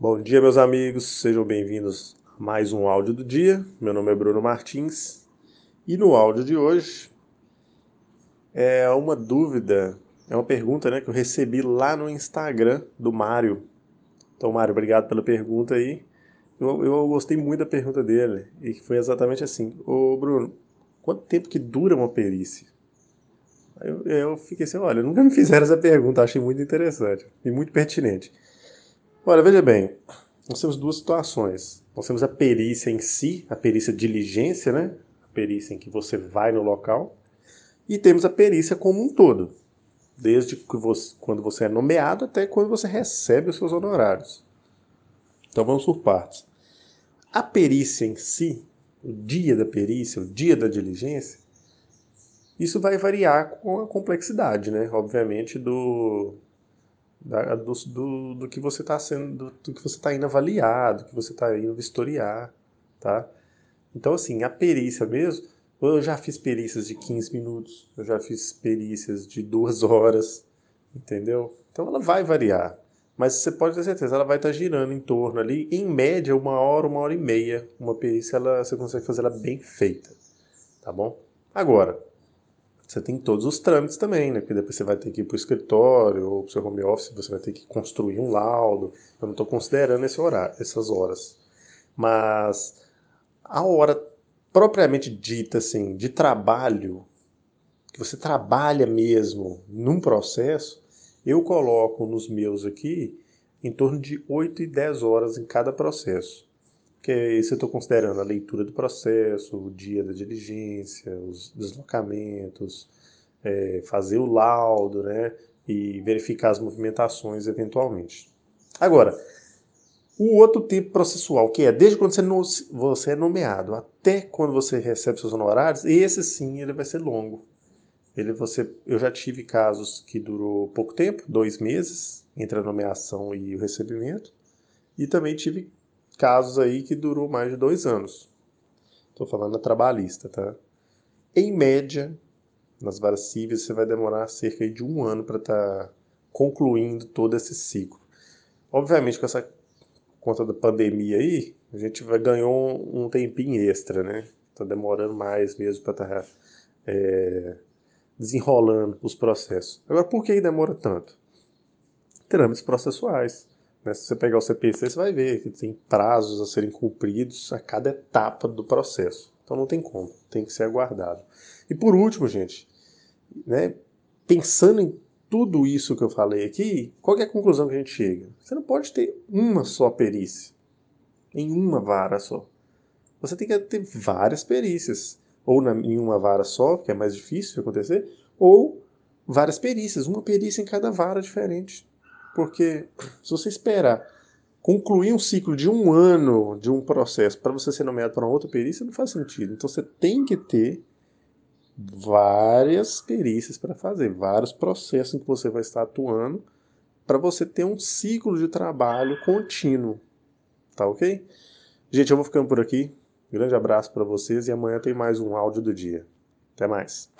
Bom dia, meus amigos, sejam bem-vindos a mais um áudio do dia. Meu nome é Bruno Martins e no áudio de hoje é uma dúvida, é uma pergunta né, que eu recebi lá no Instagram do Mário. Então, Mário, obrigado pela pergunta aí. Eu, eu gostei muito da pergunta dele e foi exatamente assim: Ô Bruno, quanto tempo que dura uma perícia? Eu, eu fiquei assim: olha, nunca me fizeram essa pergunta, achei muito interessante e muito pertinente. Olha, veja bem, nós temos duas situações. Nós temos a perícia em si, a perícia diligência, né? A perícia em que você vai no local. E temos a perícia como um todo, desde que você, quando você é nomeado até quando você recebe os seus honorários. Então vamos por partes. A perícia em si, o dia da perícia, o dia da diligência, isso vai variar com a complexidade, né? Obviamente, do, da, do, do, do, que você está sendo, do, do, que você está indo avaliar, do que você está indo vistoriar, tá? Então, assim, a perícia mesmo, eu já fiz perícias de 15 minutos, eu já fiz perícias de duas horas, entendeu? Então ela vai variar, mas você pode ter certeza, ela vai estar tá girando em torno ali, em média, uma hora, uma hora e meia, uma perícia, ela, você consegue fazer ela bem feita, tá bom? Agora, você tem todos os trâmites também, né? Porque depois você vai ter que ir para o escritório ou para o seu home office, você vai ter que construir um laudo. Eu não estou considerando esse horário, essas horas. Mas a hora propriamente dita, assim, de trabalho, que você trabalha mesmo num processo, eu coloco nos meus aqui em torno de 8 e 10 horas em cada processo que é isso eu estou considerando a leitura do processo, o dia da diligência, os deslocamentos, é, fazer o laudo, né, e verificar as movimentações eventualmente. Agora, o outro tipo processual, que é desde quando você, no, você é nomeado até quando você recebe seus honorários, esse sim ele vai ser longo. Ele você, eu já tive casos que durou pouco tempo, dois meses, entre a nomeação e o recebimento, e também tive casos aí que durou mais de dois anos. Estou falando da trabalhista, tá? Em média, nas varas cíveis, você vai demorar cerca de um ano para estar tá concluindo todo esse ciclo. Obviamente, com essa conta da pandemia aí, a gente vai ganhou um, tempinho extra, né? Está demorando mais mesmo para estar tá, é, desenrolando os processos. Agora, por que demora tanto? Trâmites processuais. Né? Se você pegar o CPC, você vai ver que tem prazos a serem cumpridos a cada etapa do processo. Então não tem como, tem que ser aguardado. E por último, gente, né, pensando em tudo isso que eu falei aqui, qual é a conclusão que a gente chega? Você não pode ter uma só perícia, em uma vara só. Você tem que ter várias perícias, ou na, em uma vara só, que é mais difícil de acontecer, ou várias perícias, uma perícia em cada vara diferente. Porque se você esperar concluir um ciclo de um ano de um processo para você ser nomeado para uma outra perícia, não faz sentido. Então você tem que ter várias perícias para fazer, vários processos em que você vai estar atuando para você ter um ciclo de trabalho contínuo. Tá ok? Gente, eu vou ficando por aqui. Grande abraço para vocês e amanhã tem mais um áudio do dia. Até mais.